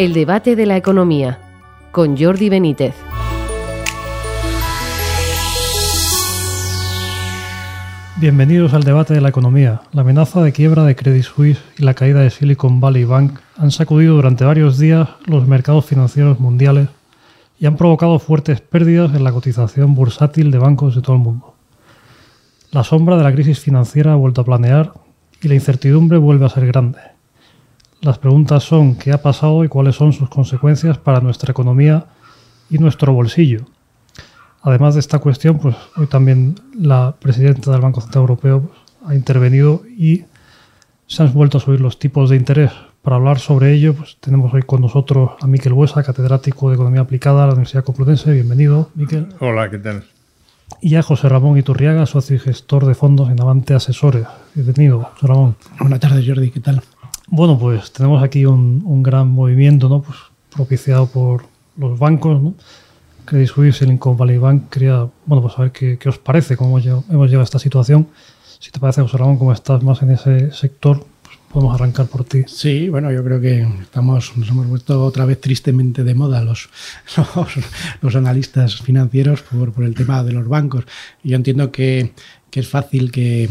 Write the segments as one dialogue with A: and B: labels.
A: El debate de la economía con Jordi Benítez.
B: Bienvenidos al debate de la economía. La amenaza de quiebra de Credit Suisse y la caída de Silicon Valley Bank han sacudido durante varios días los mercados financieros mundiales y han provocado fuertes pérdidas en la cotización bursátil de bancos de todo el mundo. La sombra de la crisis financiera ha vuelto a planear y la incertidumbre vuelve a ser grande. Las preguntas son qué ha pasado y cuáles son sus consecuencias para nuestra economía y nuestro bolsillo. Además de esta cuestión, pues hoy también la presidenta del Banco Central Europeo pues, ha intervenido y se han vuelto a subir los tipos de interés. Para hablar sobre ello, pues tenemos hoy con nosotros a Miquel Huesa, catedrático de Economía Aplicada de la Universidad Complutense. Bienvenido, Miquel.
C: Hola, ¿qué tal?
B: Y a José Ramón Iturriaga, socio y gestor de fondos en Avante Asesores. Bienvenido, José Ramón.
D: Buenas tardes, Jordi, ¿qué tal?
B: Bueno, pues tenemos aquí un, gran movimiento, ¿no? Pues propiciado por los bancos, ¿no? Credit Suisse, Silicon Valley Bank. Quería, bueno, pues saber qué, qué os parece, cómo hemos llegado a esta situación. Si te parece, José Ramón, como estás más en ese sector, podemos arrancar por ti.
D: Sí, bueno, yo creo que estamos, nos hemos vuelto otra vez tristemente de moda los, los, analistas financieros por, por el tema de los bancos. Yo entiendo que que es fácil que,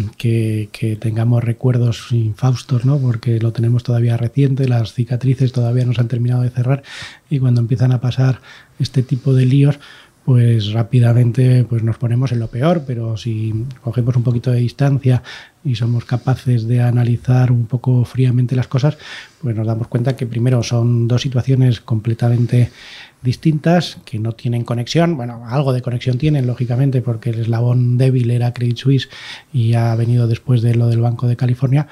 D: tengamos recuerdos infaustos, ¿no? porque lo tenemos todavía reciente, las cicatrices todavía no se han terminado de cerrar y cuando empiezan a pasar este tipo de líos, pues rápidamente pues nos ponemos en lo peor, pero si cogemos un poquito de distancia y somos capaces de analizar un poco fríamente las cosas, pues nos damos cuenta que primero son dos situaciones completamente distintas que no tienen conexión. Bueno, algo de conexión tienen, lógicamente, porque el eslabón débil era Credit Suisse y ha venido después de lo del Banco de California,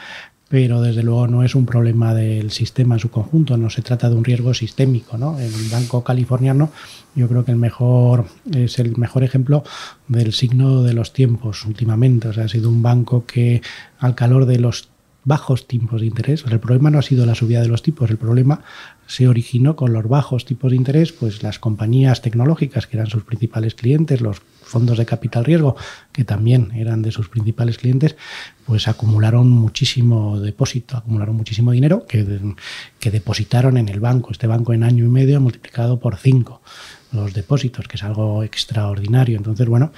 D: pero desde luego no es un problema del sistema en su conjunto, no se trata de un riesgo sistémico. ¿no? El Banco Californiano yo creo que el mejor es el mejor ejemplo del signo de los tiempos últimamente. O sea, ha sido un banco que al calor de los bajos tipos de interés. el problema no ha sido la subida de los tipos, el problema se originó con los bajos tipos de interés, pues las compañías tecnológicas que eran sus principales clientes, los fondos de capital riesgo que también eran de sus principales clientes, pues acumularon muchísimo depósito, acumularon muchísimo dinero que, que depositaron en el banco. Este banco en año y medio multiplicado por cinco los depósitos, que es algo extraordinario. Entonces, bueno,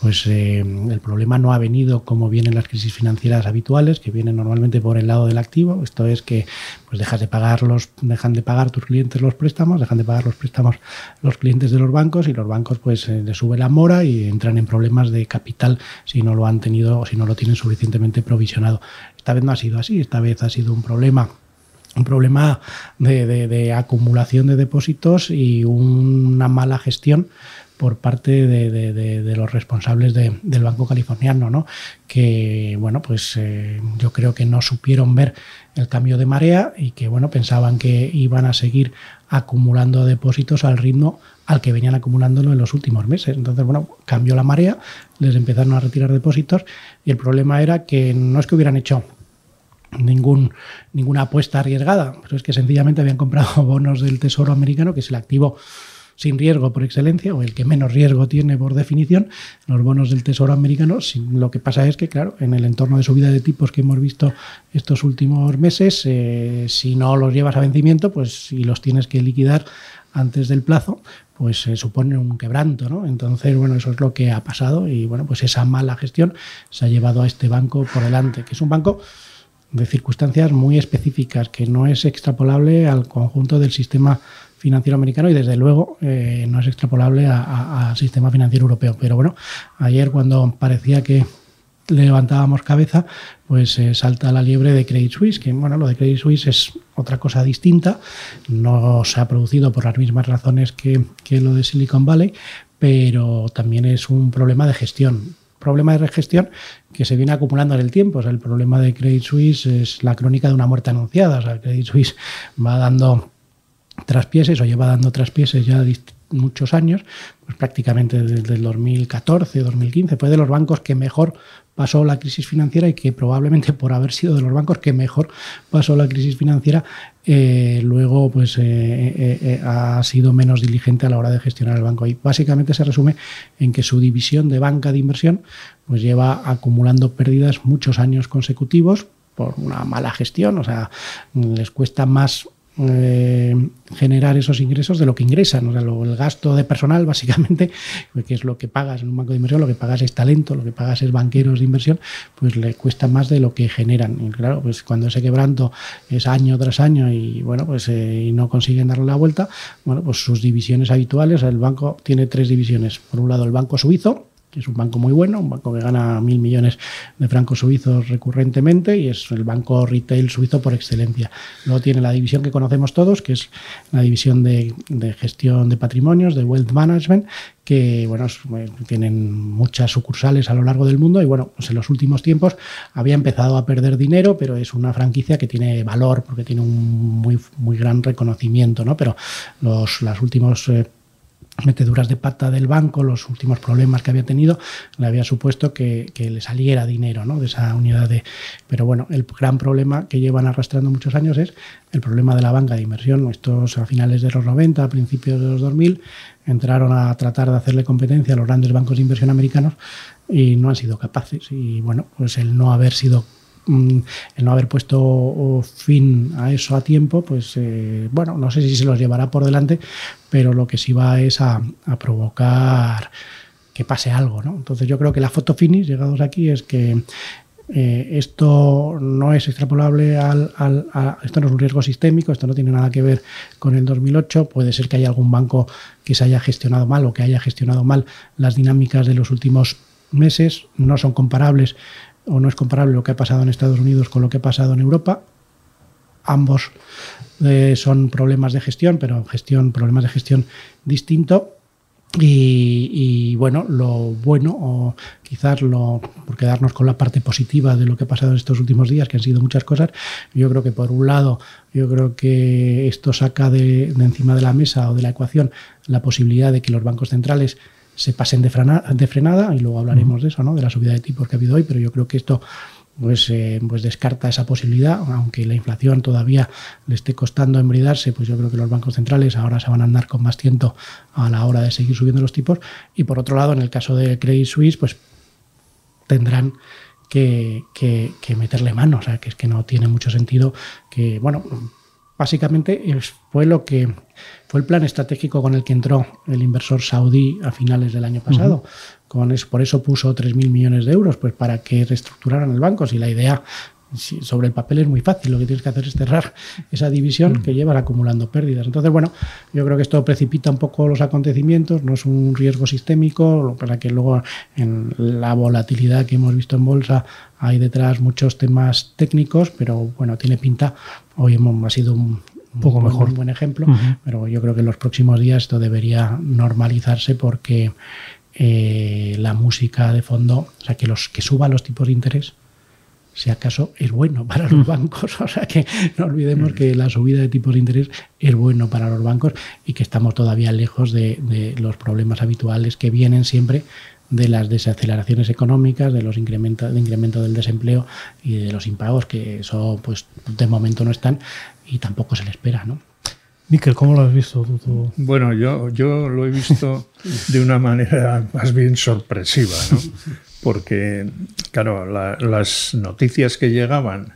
D: pues eh, el problema no ha venido como vienen las crisis financieras habituales, que vienen normalmente por el lado del activo. Esto es que pues dejas de pagar los, dejan de pagar tus clientes los préstamos, dejan de pagar los préstamos los clientes de los bancos y los bancos pues eh, les sube la mora y entran en problemas de capital si no lo han tenido o si no lo tienen suficientemente provisionado. Esta vez no ha sido así, esta vez ha sido un problema un problema de, acumulación de depósitos y una mala gestión por parte de, los responsables del Banco Californiano, ¿no? que bueno, pues eh, yo creo que no supieron ver el cambio de marea y que bueno, pensaban que iban a seguir acumulando depósitos al ritmo al que venían acumulándolo en los últimos meses. Entonces, bueno, cambió la marea, les empezaron a retirar depósitos y el problema era que no es que hubieran hecho ningún, ninguna apuesta arriesgada, pero es que sencillamente habían comprado bonos del Tesoro americano, que es el activo sin riesgo por excelencia, o el que menos riesgo tiene por definición, los bonos del Tesoro americano. Lo que pasa es que, claro, en el entorno de subida de tipos que hemos visto estos últimos meses, eh, si no los llevas a vencimiento, pues si los tienes que liquidar antes del plazo, pues se supone un quebranto, ¿no? Entonces, bueno, eso es lo que ha pasado y, bueno, pues esa mala gestión se ha llevado a este banco por delante, que es un banco de circunstancias muy específicas, que no es extrapolable al conjunto del sistema financiero americano y desde luego eh, no es extrapolable al sistema financiero europeo. Pero bueno, ayer cuando parecía que levantábamos cabeza, pues eh, salta la liebre de Credit Suisse, que bueno, lo de Credit Suisse es otra cosa distinta, no se ha producido por las mismas razones que, que lo de Silicon Valley, pero también es un problema de gestión problema de gestión que se viene acumulando en el tiempo. O el problema de Credit Suisse es la crónica de una muerte anunciada. O sea, Credit Suisse va dando traspieses o lleva dando traspieses ya muchos años, pues prácticamente desde el 2014, 2015, fue de los bancos que mejor pasó la crisis financiera y que probablemente por haber sido de los bancos que mejor pasó la crisis financiera, eh, luego pues eh, eh, ha sido menos diligente a la hora de gestionar el banco. Y básicamente se resume en que su división de banca de inversión pues lleva acumulando pérdidas muchos años consecutivos por una mala gestión, o sea, les cuesta más eh, generar esos ingresos de lo que ingresan. O sea, el gasto de personal, básicamente, que es lo que pagas en un banco de inversión, lo que pagas es talento, lo que pagas es banqueros de inversión, pues le cuesta más de lo que generan. Y claro, pues cuando ese quebranto es año tras año y bueno, pues eh, y no consiguen darle la vuelta, bueno, pues sus divisiones habituales, el banco tiene tres divisiones. Por un lado, el banco suizo, es un banco muy bueno, un banco que gana mil millones de francos suizos recurrentemente y es el banco retail suizo por excelencia. Luego tiene la división que conocemos todos, que es la división de, gestión de patrimonios, de wealth management, que bueno, eh, tienen muchas sucursales a lo largo del mundo y bueno, pues en los últimos tiempos había empezado a perder dinero, pero es una franquicia que tiene valor porque tiene un muy, muy gran reconocimiento, ¿no? Pero los, los últimos eh, meteduras de pata del banco, los últimos problemas que había tenido, le había supuesto que, le saliera dinero ¿no? de esa unidad de... Pero bueno, el gran problema que llevan arrastrando muchos años es el problema de la banca de inversión. Estos a finales de los 90, a principios de los 2000, entraron a tratar de hacerle competencia a los grandes bancos de inversión americanos y no han sido capaces. Y bueno, pues el no haber sido el no haber puesto fin a eso a tiempo, pues eh, bueno, no sé si se los llevará por delante, pero lo que sí va es a, provocar que pase algo, ¿no? Entonces yo creo que la foto finish, llegados aquí, es que eh, esto no es extrapolable al, esto no es un riesgo sistémico, esto no tiene nada que ver con el 2008. Puede ser que haya algún banco que se haya gestionado mal o que haya gestionado mal las dinámicas de los últimos meses. No son comparables o no es comparable lo que ha pasado en Estados Unidos con lo que ha pasado en Europa. Ambos eh, son problemas de gestión, pero gestión, problemas de gestión distinto. Y, bueno, lo bueno, o quizás lo, por quedarnos con la parte positiva de lo que ha pasado en estos últimos días, que han sido muchas cosas, yo creo que por un lado, yo creo que esto saca de encima de la mesa o de la ecuación la posibilidad de que los bancos centrales se pasen de, frenada y luego hablaremos de eso, ¿no? de la subida de tipos que ha habido hoy, pero yo creo que esto pues, eh, pues descarta esa posibilidad, aunque la inflación todavía le esté costando embridarse, pues yo creo que los bancos centrales ahora se van a andar con más tiento a la hora de seguir subiendo los tipos. Y por otro lado, en el caso de Credit Suisse, pues tendrán que, que, que meterle mano, o sea, que es que no tiene mucho sentido que, bueno, básicamente fue lo que fue el plan estratégico con el que entró el inversor saudí a finales del año pasado. con eso, por eso puso 3.000 millones de euros, pues para que reestructuraran el banco. Si la idea sobre el papel es muy fácil, lo que tienes que hacer es cerrar esa división que lleva acumulando pérdidas. Entonces, bueno, yo creo que esto precipita un poco los acontecimientos, no es un riesgo sistémico, para que luego en la volatilidad que hemos visto en bolsa hay detrás muchos temas técnicos, pero bueno, tiene pinta, hoy hemos, ha sido un, poco mejor. Un buen ejemplo, pero yo creo que en los próximos días esto debería normalizarse porque eh, la música de fondo, o sea, que los que suban los tipos de interés, si acaso es bueno para los bancos. O sea que no olvidemos que la subida de tipos de interés es bueno para los bancos y que estamos todavía lejos de, los problemas habituales que vienen siempre de las desaceleraciones económicas, de los incrementos de incremento del desempleo y de los impagos, que eso pues de momento no están y tampoco se le espera, ¿no?
B: Miquel, ¿cómo lo has visto tú?
C: Bueno, yo, yo lo he visto de una manera más bien sorpresiva, ¿no? porque, claro, las noticias que llegaban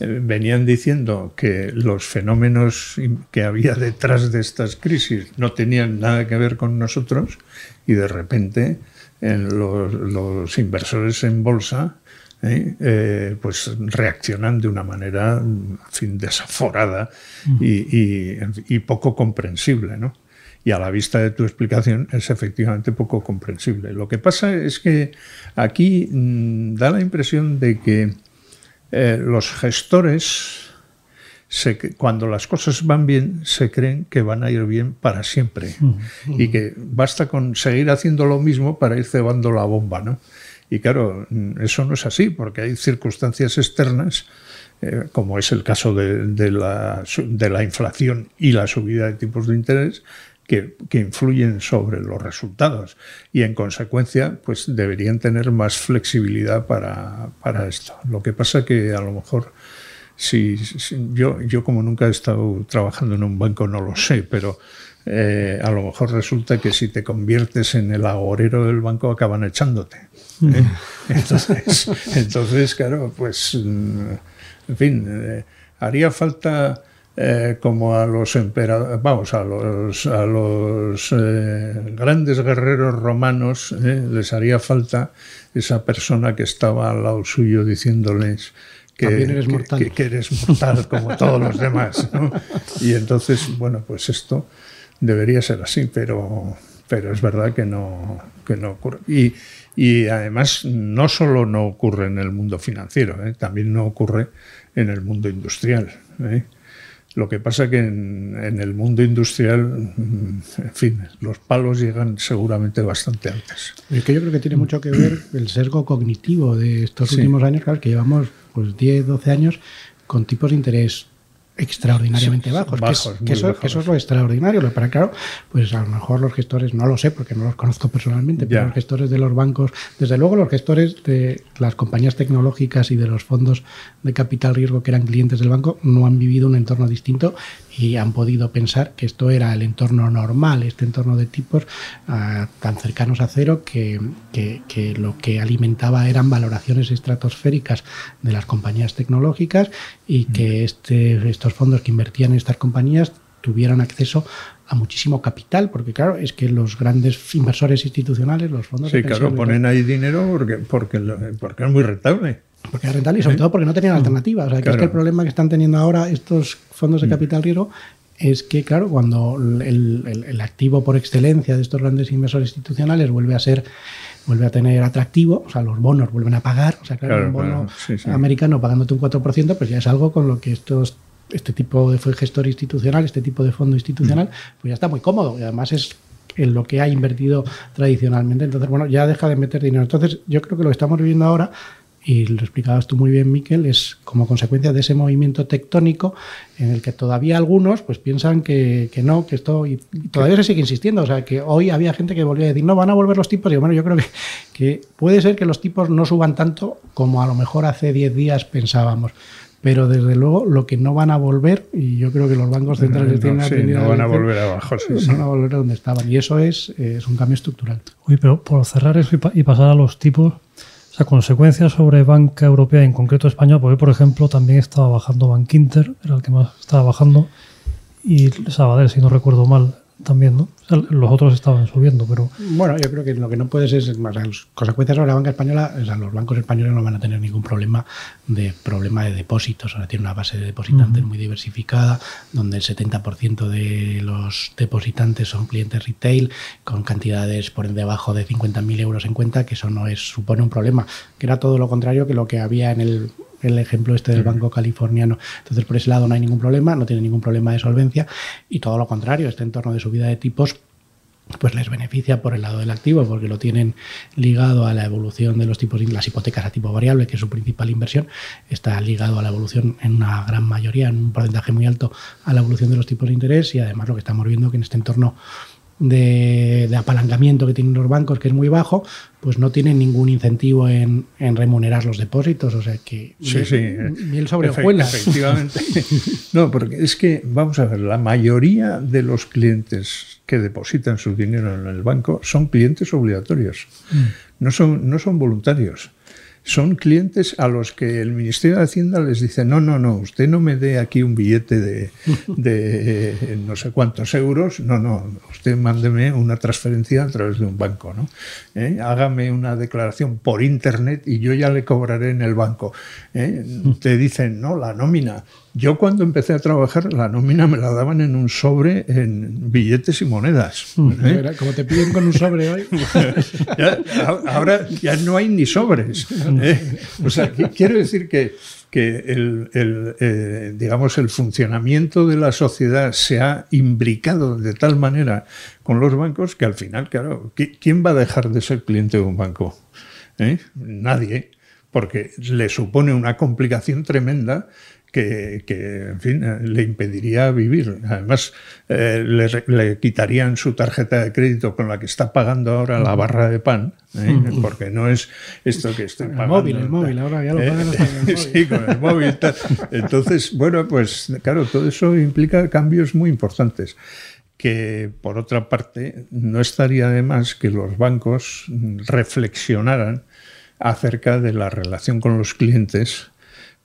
C: eh, venían diciendo que los fenómenos que había detrás de estas crisis no tenían nada que ver con nosotros y de repente los, inversores en bolsa ¿eh? Eh, pues reaccionan de una manera fin, desaforada y, poco comprensible. ¿no? y a la vista de tu explicación es efectivamente poco comprensible. Lo que pasa es que aquí mm, da la impresión de que eh, los gestores, cuando las cosas van bien, se creen que van a ir bien para siempre y que basta con seguir haciendo lo mismo para ir cebando la bomba. ¿no? Y claro, eso no es así, porque hay circunstancias externas eh, como es el caso de, la, de, la, inflación y la subida de tipos de interés, que, influyen sobre los resultados y en consecuencia pues deberían tener más flexibilidad para, esto. Lo que pasa que a lo mejor si, yo, yo como nunca he estado trabajando en un banco no lo sé, pero eh, a lo mejor resulta que si te conviertes en el agorero del banco acaban echándote. ¿eh? Entonces, entonces, claro, pues, en fin, eh, haría falta eh, como a los emperadores, vamos, a los, a los eh, grandes guerreros romanos eh, les haría falta esa persona que estaba al lado suyo diciéndoles que
D: eres mortal,
C: que, que eres mortal como todos los demás. ¿no? Y entonces, bueno, pues esto debería ser así, pero, pero es verdad que no, que no ocurre. Y, y además no solo no ocurre en el mundo financiero, ¿eh? también no ocurre en el mundo industrial. ¿eh? Lo que pasa que en, en, el mundo industrial, mm, en fin, los palos llegan seguramente bastante antes.
D: Es que yo creo que tiene mucho que ver el sesgo cognitivo de estos sí. últimos años, claro, que llevamos pues 10, 12 años con tipos de interés extraordinariamente bajos.
C: bajos
D: que, que, eso,
C: bajos.
D: que, eso, es lo extraordinario. Lo para claro, pues a lo mejor los gestores, no lo sé porque no los conozco personalmente, pero los gestores de los bancos, desde luego los gestores de las compañías tecnológicas y de los fondos de capital riesgo que eran clientes del banco no han vivido un entorno distinto y han podido pensar que esto era el entorno normal, este entorno de tipos uh, tan cercanos a cero que, que, que, lo que alimentaba eran valoraciones estratosféricas de las compañías tecnológicas y que este, estos fondos que invertían en estas compañías tuvieran acceso a muchísimo capital, porque claro, es que los grandes inversores institucionales, los fondos
C: sí,
D: de
C: claro, ponen ahí dinero porque, porque, porque es muy rentable.
D: Porque es rentable y sobre ¿Eh? todo porque no tenían alternativa. O sea, que claro. es que el problema que están teniendo ahora estos fondos de capital riesgo es que, claro, cuando el, el, el, activo por excelencia de estos grandes inversores institucionales vuelve a ser vuelve a tener atractivo, o sea, los bonos vuelven a pagar, o sea, claro, claro un bono
C: claro, sí, sí.
D: americano pagándote un 4%, pues ya es algo con lo que estos este tipo de gestor institucional, este tipo de fondo institucional, pues ya está muy cómodo y además es en lo que ha invertido tradicionalmente. Entonces, bueno, ya deja de meter dinero. Entonces, yo creo que lo que estamos viviendo ahora y lo explicabas tú muy bien, Miquel, es como consecuencia de ese movimiento tectónico en el que todavía algunos pues piensan que, que no, que esto y, y todavía se sigue insistiendo. O sea, que hoy había gente que volvía a decir, no, van a volver los tipos. Y bueno, yo creo que, que puede ser que los tipos no suban tanto como a lo mejor hace 10 días pensábamos pero desde luego lo que no van a volver, y yo creo que los bancos centrales
C: no,
D: tienen
C: sí,
D: aprendido
C: no van a volver abajo, sí,
D: no
C: sí.
D: van a volver a donde estaban, y eso es, es un cambio estructural.
B: Uy, pero por cerrar eso y, pa y pasar a los tipos, o sea, consecuencias sobre banca europea, en concreto española, porque por ejemplo también estaba bajando Bank Inter, era el que más estaba bajando, y Sabadell, si no recuerdo mal, también, ¿no? Los otros estaban subiendo, pero...
D: Bueno, yo creo que lo que no puedes es, sea, las consecuencias sobre la banca española, o sea, los bancos españoles no van a tener ningún problema de problema de depósitos, ahora tiene una base de depositantes uh -huh. muy diversificada, donde el 70% de los depositantes son clientes retail, con cantidades por debajo de 50.000 euros en cuenta, que eso no es, supone un problema, que era todo lo contrario que lo que había en el el ejemplo este del banco californiano. Entonces, por ese lado no hay ningún problema, no tiene ningún problema de solvencia y todo lo contrario, este entorno de subida de tipos pues les beneficia por el lado del activo porque lo tienen ligado a la evolución de los tipos las hipotecas a tipo variable que es su principal inversión está ligado a la evolución en una gran mayoría en un porcentaje muy alto a la evolución de los tipos de interés y además lo que estamos viendo que en este entorno de, de, apalancamiento que tienen los bancos, que es muy bajo, pues no tienen ningún incentivo en, en remunerar los depósitos. O sea que
C: sí, sí.
D: miel sobre hojuelas.
C: Efectivamente. no, porque es que, vamos a ver, la mayoría de los clientes que depositan su dinero en el banco son clientes obligatorios, mm. no, son, no son voluntarios son clientes a los que el Ministerio de Hacienda les dice, no, no, no, usted no me dé aquí un billete de, eh, no sé cuántos euros, no, no, usted mándeme una transferencia a través de un banco, ¿no? ¿Eh? Hágame una declaración por Internet y yo ya le cobraré en el banco. ¿Eh? Te dicen, no, la nómina. Yo cuando empecé a trabajar, la nómina me la daban en un sobre en billetes y monedas.
D: ¿eh? Como te piden con un sobre hoy.
C: ya, ahora ya no hay ni sobres. ¿eh? O sea, quiero decir que, que el, el eh, digamos, el funcionamiento de la sociedad se ha imbricado de tal manera con los bancos que al final, claro, ¿quién va a dejar de ser cliente de un banco? Nadie, porque le supone una complicación tremenda que, que, en fin, le impediría vivir. Además, eh, le, le, quitarían su tarjeta de crédito con la que está pagando ahora la barra de pan, ¿eh? porque no es esto que estoy pagando.
D: El móvil, el móvil, ahora ya lo pagan
C: ¿Eh? Sí, con el móvil. Entonces, bueno, pues claro, todo eso implica cambios muy importantes que por otra parte no estaría de más que los bancos reflexionaran acerca de la relación con los clientes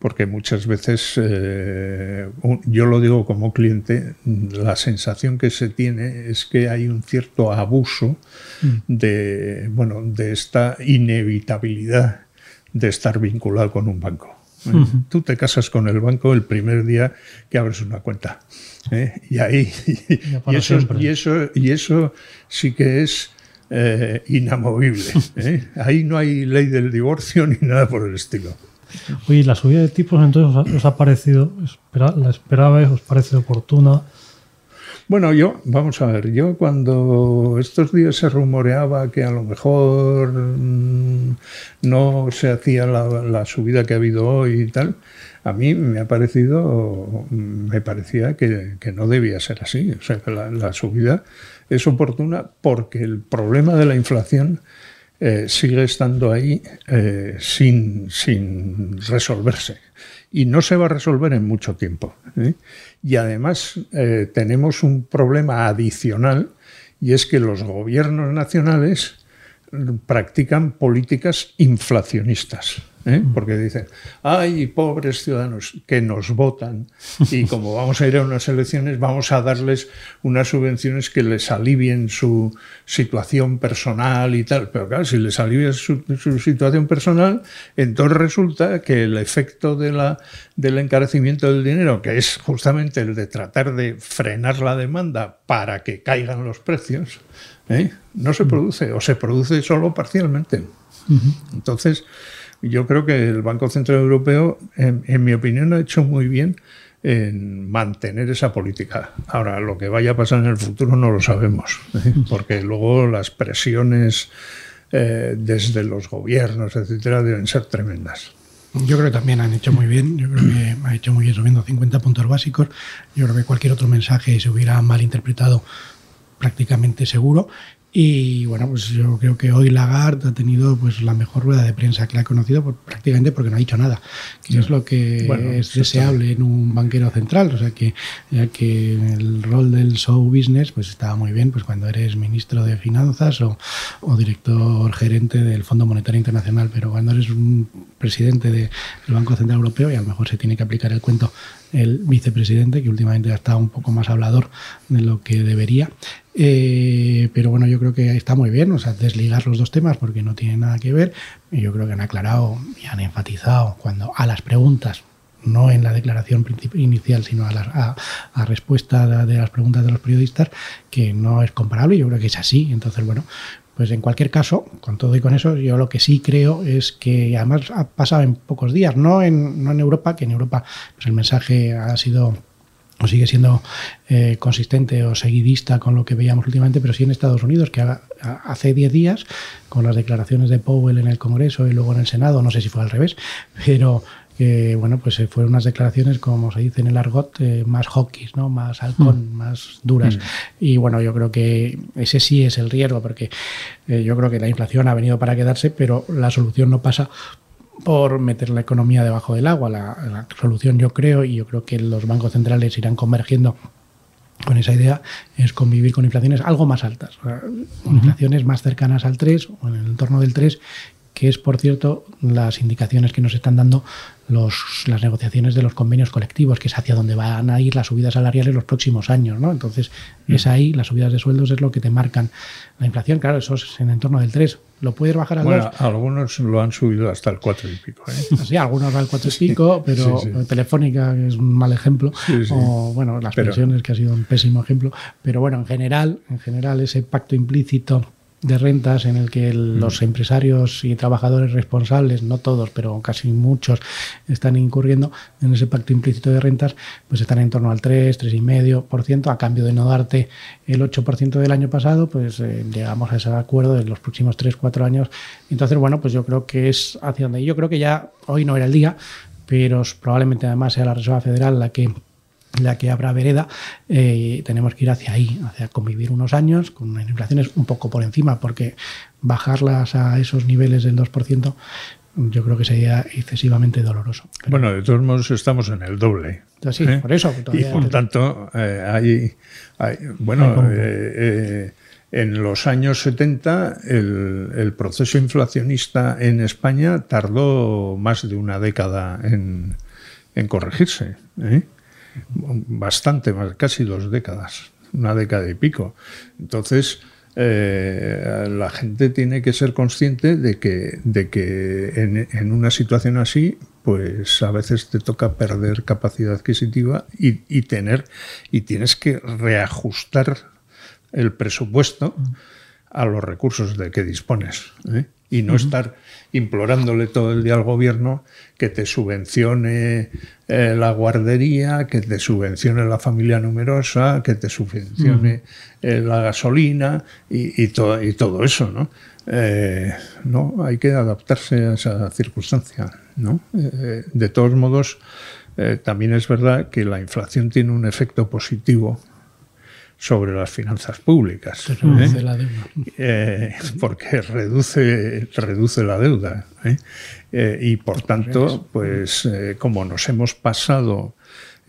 C: porque muchas veces, eh, yo lo digo como cliente, la sensación que se tiene es que hay un cierto abuso mm. de, bueno, de esta inevitabilidad de estar vinculado con un banco. ¿eh? Tú te casas con el banco el primer día que abres una cuenta. ¿eh? Y ahí y, eso, y, eso, y eso sí que es inamovible. Ahí no hay ley del divorcio ni nada por el estilo.
B: Oye, la subida de tipos entonces os ha parecido, la esperabais, os parece oportuna?
C: Bueno, yo, vamos a ver, yo cuando estos días se rumoreaba que a lo mejor mm, no se hacía la, subida que ha habido hoy y tal, a mí me ha parecido, me parecía que, no debía ser así. O sea, que la subida es oportuna porque el problema de la inflación eh, sigue estando ahí eh, sin, sin, resolverse. Y no se va a resolver en mucho tiempo. ¿eh? Y además tenemos un problema adicional y es que los gobiernos nacionales practican políticas inflacionistas. ¿Eh? porque dicen, ay, pobres ciudadanos que nos votan y como vamos a ir a unas elecciones vamos a darles unas subvenciones que les alivien su situación personal y tal. Pero claro, si les alivia su, situación personal, entonces resulta que el efecto de la, del encarecimiento del dinero, que es justamente el de tratar de frenar la demanda para que caigan los precios, ¿eh? no se produce o se produce solo parcialmente. Entonces, yo creo que el Banco Central Europeo, en, mi opinión, ha hecho muy bien en mantener esa política. Ahora, lo que vaya a pasar en el futuro no lo sabemos, porque luego las presiones eh, desde los gobiernos, etcétera, deben ser tremendas.
D: Yo creo que también han hecho muy bien. Yo creo que ha hecho muy bien subiendo 50 puntos básicos. Yo creo que cualquier otro mensaje se hubiera malinterpretado prácticamente seguro. Y bueno, pues yo creo que hoy Lagarde ha tenido pues la mejor rueda de prensa que la ha conocido pues, prácticamente porque no ha dicho nada, que es lo que es deseable en un banquero central. O sea que ya que el rol del show business pues estaba muy bien pues cuando eres ministro de finanzas o, o director gerente del Fondo Monetario Internacional, pero cuando eres un presidente del Banco Central Europeo y a lo mejor se tiene que aplicar el cuento el vicepresidente, que últimamente ha estado un poco más hablador de lo que debería. Eh, pero bueno, yo creo que está muy bien, o sea, desligar los dos temas porque no tienen nada que ver. Yo creo que han aclarado y han enfatizado cuando a las preguntas, no en la declaración inicial, sino a la a respuesta de las preguntas de los periodistas, que no es comparable. Yo creo que es así. Entonces, bueno, pues en cualquier caso, con todo y con eso, yo lo que sí creo es que además ha pasado en pocos días, no en, no en Europa, que en Europa pues el mensaje ha sido o sigue siendo eh, consistente o seguidista con lo que veíamos últimamente, pero sí en Estados Unidos, que hace 10 días, con las declaraciones de Powell en el Congreso y luego en el Senado, no sé si fue al revés, pero que bueno, pues eh, fueron unas declaraciones, como se dice en el argot, eh, más hawkish, ¿no? más halcón, mm. más duras. Mm. Y bueno, yo creo que ese sí es el riesgo, porque eh, yo creo que la inflación ha venido para quedarse, pero la solución no pasa por meter la economía debajo del agua. La, la solución yo creo, y yo creo que los bancos centrales irán convergiendo con esa idea es convivir con inflaciones algo más altas, inflaciones más cercanas al 3 o en el entorno del 3 que es, por cierto, las indicaciones que nos están dando los, las negociaciones de los convenios colectivos, que es hacia donde van a ir las subidas salariales los próximos años. ¿no? Entonces, mm. es ahí, las subidas de sueldos es lo que te marcan la inflación. Claro, eso es en el entorno del 3. ¿Lo puedes bajar al bueno,
C: Algunos lo han subido hasta el 4 y pico. ¿eh?
D: Sí, algunos al 4 y pico, pero Telefónica es un mal ejemplo. O, bueno, las pensiones, que ha sido un pésimo ejemplo. Pero bueno, en general, en general ese pacto implícito de rentas en el que los empresarios y trabajadores responsables, no todos, pero casi muchos, están incurriendo en ese pacto implícito de rentas, pues están en torno al 3, 3,5%, a cambio de no darte el 8% del año pasado, pues eh, llegamos a ese acuerdo de los próximos 3, 4 años. Entonces, bueno, pues yo creo que es hacia donde yo creo que ya hoy no era el día, pero probablemente además sea la Reserva Federal la que la que habrá vereda, eh, tenemos que ir hacia ahí, hacia convivir unos años con inflaciones un poco por encima, porque bajarlas a esos niveles del 2% yo creo que sería excesivamente doloroso.
C: bueno, de todos modos estamos en el doble.
D: Sí, ¿eh? por eso.
C: Y por tanto, eh, hay, bueno, en los años 70 el, el, proceso inflacionista en España tardó más de una década en, en corregirse. Bastante más, casi dos décadas, una década y pico. Entonces, eh, la gente tiene que ser consciente de que, de que en, una situación así, pues a veces te toca perder capacidad adquisitiva y, y tener y tienes que reajustar el presupuesto a los recursos de que dispones. ¿eh? Y no uh -huh. estar implorándole todo el día al gobierno que te subvencione eh, la guardería, que te subvencione la familia numerosa, que te subvencione uh -huh. eh, la gasolina y, y, to y, todo eso, ¿no? Eh, no, hay que adaptarse a esa circunstancia, ¿no? De todos modos, también es verdad que la inflación tiene un efecto positivo sobre las finanzas públicas.
D: Reduce ¿eh? la deuda.
C: Eh, porque reduce, reduce la deuda. ¿eh? y por tanto, pues como nos hemos pasado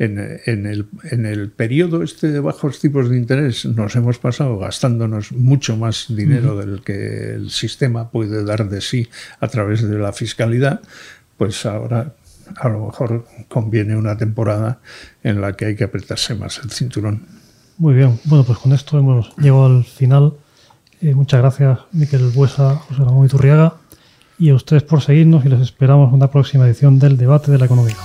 C: en, en, el, en, el, periodo este de bajos tipos de interés, nos hemos pasado gastándonos mucho más dinero uh -huh. del que el sistema puede dar de sí a través de la fiscalidad, pues ahora a lo mejor conviene una temporada en la que hay que apretarse más el cinturón.
B: Muy bien, bueno, pues con esto hemos llegado al final. Eh, muchas gracias, Miquel Buesa, José Ramón Iturriaga, y a ustedes por seguirnos y les esperamos en una próxima edición del Debate de la Economía.